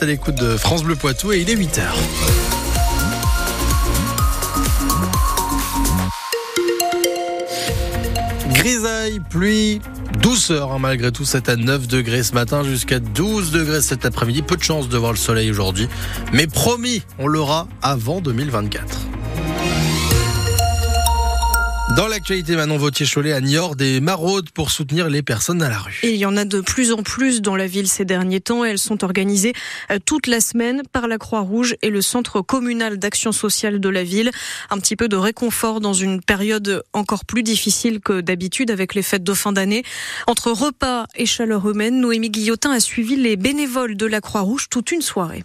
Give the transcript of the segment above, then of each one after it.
à l'écoute de France Bleu Poitou et il est 8h. Grisaille, pluie, douceur hein, malgré tout, c'est à 9 degrés ce matin jusqu'à 12 degrés cet après-midi. Peu de chance de voir le soleil aujourd'hui, mais promis, on l'aura avant 2024. Dans l'actualité, Manon Vautier-Cholet à Niort, des maraudes pour soutenir les personnes à la rue. il y en a de plus en plus dans la ville ces derniers temps. Elles sont organisées euh, toute la semaine par la Croix-Rouge et le Centre communal d'action sociale de la ville. Un petit peu de réconfort dans une période encore plus difficile que d'habitude avec les fêtes de fin d'année. Entre repas et chaleur humaine, Noémie Guillotin a suivi les bénévoles de la Croix-Rouge toute une soirée.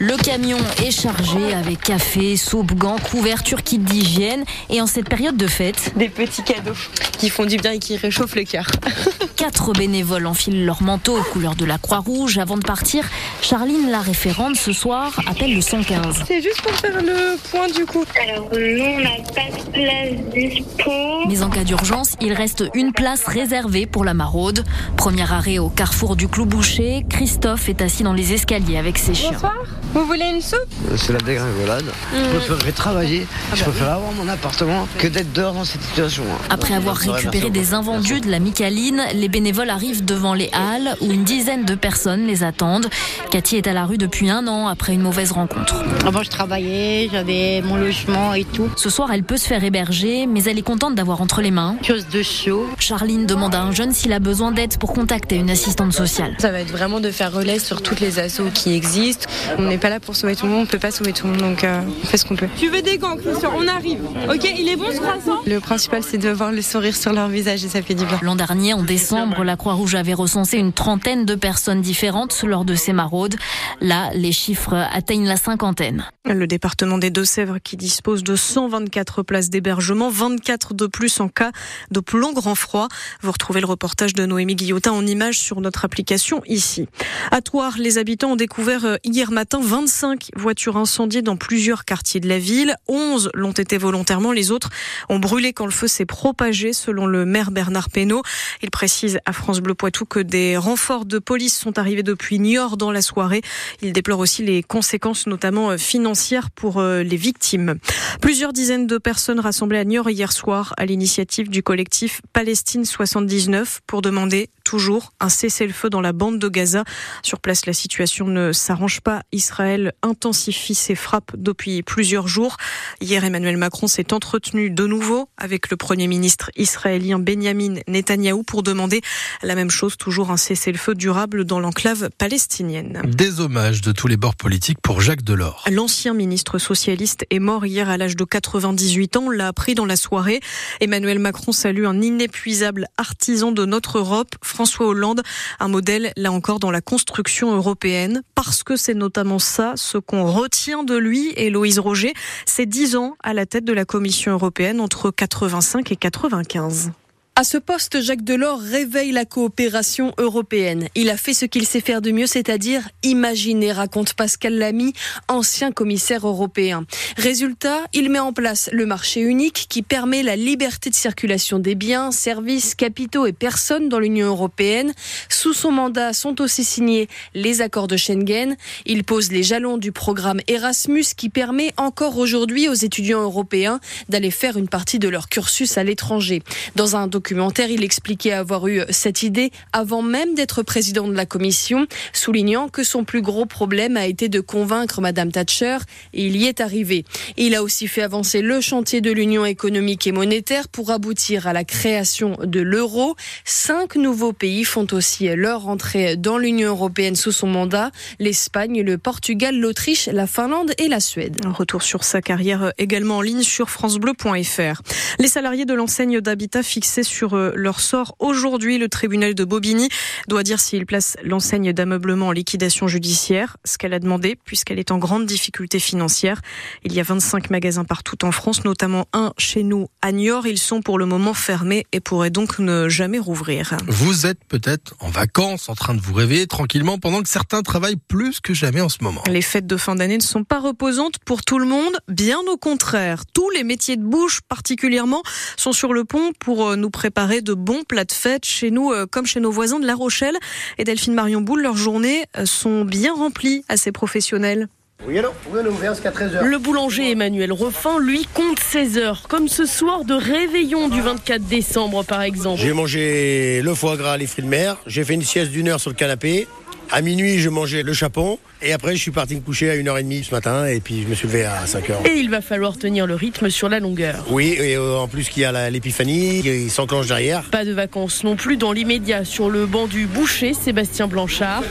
Le camion est chargé avec café, soupe, gants, couverture, kit d'hygiène. Et en cette période de fête, des petits cadeaux qui font du bien et qui réchauffent le cœur. Quatre bénévoles enfilent leur manteau aux couleurs de la Croix-Rouge. Avant de partir, Charline, la référente, ce soir, appelle le 115. C'est juste pour faire le point du coup. Alors nous, on n'a pas de place dispo. Mais en cas d'urgence, il reste une place réservée pour la maraude. Premier arrêt au carrefour du Clou Boucher. Christophe est assis dans les escaliers avec ses chiens. Bonsoir. Vous voulez une soupe? C'est la dégringolade. Je préférerais travailler, je préfère avoir mon appartement que d'être dehors dans cette situation. Après avoir récupéré des invendus de la Micaline, les bénévoles arrivent devant les halles où une dizaine de personnes les attendent. Cathy est à la rue depuis un an après une mauvaise rencontre. Avant, je travaillais, j'avais mon logement et tout. Ce soir, elle peut se faire héberger, mais elle est contente d'avoir entre les mains. Chose de chaud. Charline demande à un jeune s'il a besoin d'aide pour contacter une assistante sociale. Ça va être vraiment de faire relais sur toutes les assos qui existent. On n'est pas là pour sauver tout le monde, on peut pas sauver tout le monde, donc euh, on fait ce qu'on peut. Tu veux des gants, Christian? On arrive. Ok, il est bon ce croissant? Le principal, c'est de voir le sourire sur leur visage et ça fait du bien. L'an dernier, en décembre, la Croix-Rouge avait recensé une trentaine de personnes différentes lors de ces maraudes. Là, les chiffres atteignent la cinquantaine. Le département des Deux-Sèvres qui dispose de 124 places d'hébergement, 24 de plus en cas de plomb grand froid. Vous retrouvez le reportage de Noémie Guillotin en images sur notre application ici. À Toire, les habitants ont découvert euh, hier matin 25 voitures incendiées dans plusieurs quartiers de la ville. 11 l'ont été volontairement, les autres ont brûlé quand le feu s'est propagé, selon le maire Bernard Pénaud. Il précise à France Bleu Poitou que des renforts de police sont arrivés depuis Niort dans la soirée. Il déplore aussi les conséquences, notamment euh, financières, pour euh, les victimes. Plusieurs dizaines de personnes rassemblées à Niort hier soir à l'initiative du collectif Palestine 79 pour demander toujours un cessez-le-feu dans la bande de Gaza. Sur place, la situation ne s'arrange pas. Israël intensifie ses frappes depuis plusieurs jours. Hier, Emmanuel Macron s'est entretenu de nouveau avec le Premier ministre israélien Benjamin Netanyahou pour demander la même chose, toujours un cessez-le-feu durable dans l'enclave palestinienne. Des hommages de tous les bords politiques pour Jacques Delors. L'ancien ministre socialiste est mort hier à l'âge de 98 ans, l'a appris dans la soirée. Emmanuel Macron salue un inépuisable artisan de notre Europe, François Hollande, un modèle là encore dans la construction européenne, parce que c'est notamment ça ce qu'on retient de lui, Héloïse Roger, c'est 10 ans à la tête de la Commission européenne entre 85 et 95. À ce poste, Jacques Delors réveille la coopération européenne. Il a fait ce qu'il sait faire de mieux, c'est-à-dire imaginer, raconte Pascal Lamy, ancien commissaire européen. Résultat, il met en place le marché unique qui permet la liberté de circulation des biens, services, capitaux et personnes dans l'Union européenne. Sous son mandat sont aussi signés les accords de Schengen. Il pose les jalons du programme Erasmus qui permet encore aujourd'hui aux étudiants européens d'aller faire une partie de leur cursus à l'étranger. Dans un document il expliquait avoir eu cette idée avant même d'être président de la commission, soulignant que son plus gros problème a été de convaincre Madame Thatcher et il y est arrivé. Il a aussi fait avancer le chantier de l'union économique et monétaire pour aboutir à la création de l'euro. Cinq nouveaux pays font aussi leur entrée dans l'Union européenne sous son mandat l'Espagne, le Portugal, l'Autriche, la Finlande et la Suède. Un retour sur sa carrière également en ligne sur francebleu.fr. Les salariés de l'enseigne d'habitat fixés sur sur euh, leur sort. Aujourd'hui, le tribunal de Bobigny doit dire s'il place l'enseigne d'ameublement en liquidation judiciaire, ce qu'elle a demandé puisqu'elle est en grande difficulté financière. Il y a 25 magasins partout en France, notamment un chez nous à Niort. Ils sont pour le moment fermés et pourraient donc ne jamais rouvrir. Vous êtes peut-être en vacances, en train de vous réveiller tranquillement pendant que certains travaillent plus que jamais en ce moment. Les fêtes de fin d'année ne sont pas reposantes pour tout le monde, bien au contraire. Tous les métiers de bouche particulièrement sont sur le pont pour euh, nous préparer de bons plats de fête chez nous euh, comme chez nos voisins de La Rochelle. Et Delphine Marion Boule, leurs journées euh, sont bien remplies à ces professionnels. Oui, alors Oui, on est ouvert jusqu'à 13h. Le boulanger Emmanuel Refin, lui, compte 16 heures, comme ce soir de réveillon du 24 décembre, par exemple. J'ai mangé le foie gras, les fruits de mer. J'ai fait une sieste d'une heure sur le canapé. À minuit, je mangeais le chapon. Et après, je suis parti me coucher à 1h30 ce matin. Et puis, je me suis levé à 5h. Et il va falloir tenir le rythme sur la longueur. Oui, et euh, en plus qu'il y a l'épiphanie, il s'enclenche derrière. Pas de vacances non plus dans l'immédiat sur le banc du boucher Sébastien Blanchard.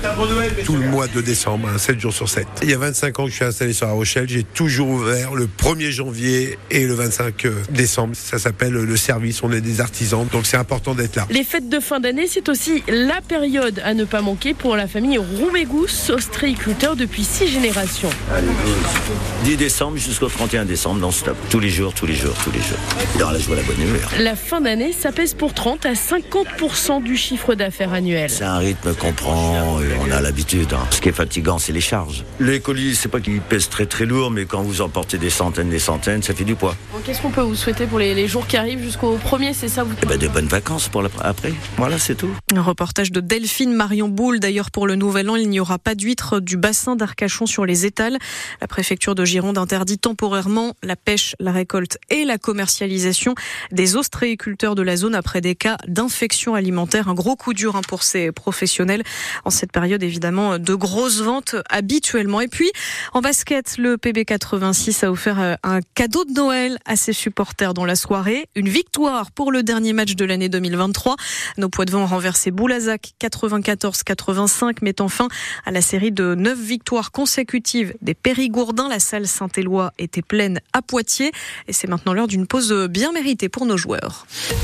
tout le mois de décembre, 7 jours sur 7. Il y a 25 ans que je suis installé sur La Rochelle, j'ai toujours ouvert le 1er janvier et le 25 décembre. Ça s'appelle le service, on est des artisans, donc c'est important d'être là. Les fêtes de fin d'année, c'est aussi la période à ne pas manquer pour la famille Roumégous, ostréiculteur depuis six générations. 10 décembre jusqu'au 31 décembre, non-stop. Tous les jours, tous les jours, tous les jours. Dans la joie, la bonne humeur. La fin d'année, ça pèse pour 30 à 50% du chiffre d'affaires annuel. C'est un rythme qu'on prend et on a l'habitude. hein. Ce qui est fatigant, c'est les charges. Les colis, c'est pas qu'ils pèsent très très lourd, mais quand vous en portez des centaines, des centaines, ça fait du poids. Qu'est-ce qu'on peut vous souhaiter pour les, les jours qui arrivent jusqu'au premier, c'est ça vous Et ben, de bonnes vacances pour après. Voilà, c'est tout. Un reportage de Delphine Marion Boule. D'ailleurs, pour le nouvel an, il n'y aura pas d'huîtres du bassin d'Arcachon sur les étals. La préfecture de Gironde interdit temporairement la pêche, la récolte et la commercialisation des ostréiculteurs de la zone après des cas d'infection alimentaire. Un gros coup dur hein, pour ces professionnels en cette période, évidemment, de grosses ventes habituellement. Et puis, en basket, le PB86 a offert euh, un cadeau de Noël à ses supporters dans la soirée. Une victoire pour le dernier match de l'année 2023. Nos poids de vent ont renversé Boulazac 94-85, mettant fin à la série de neuf victoires consécutives des Périgourdins. La salle Saint-Éloi était pleine à Poitiers et c'est maintenant l'heure d'une pause bien méritée pour nos joueurs.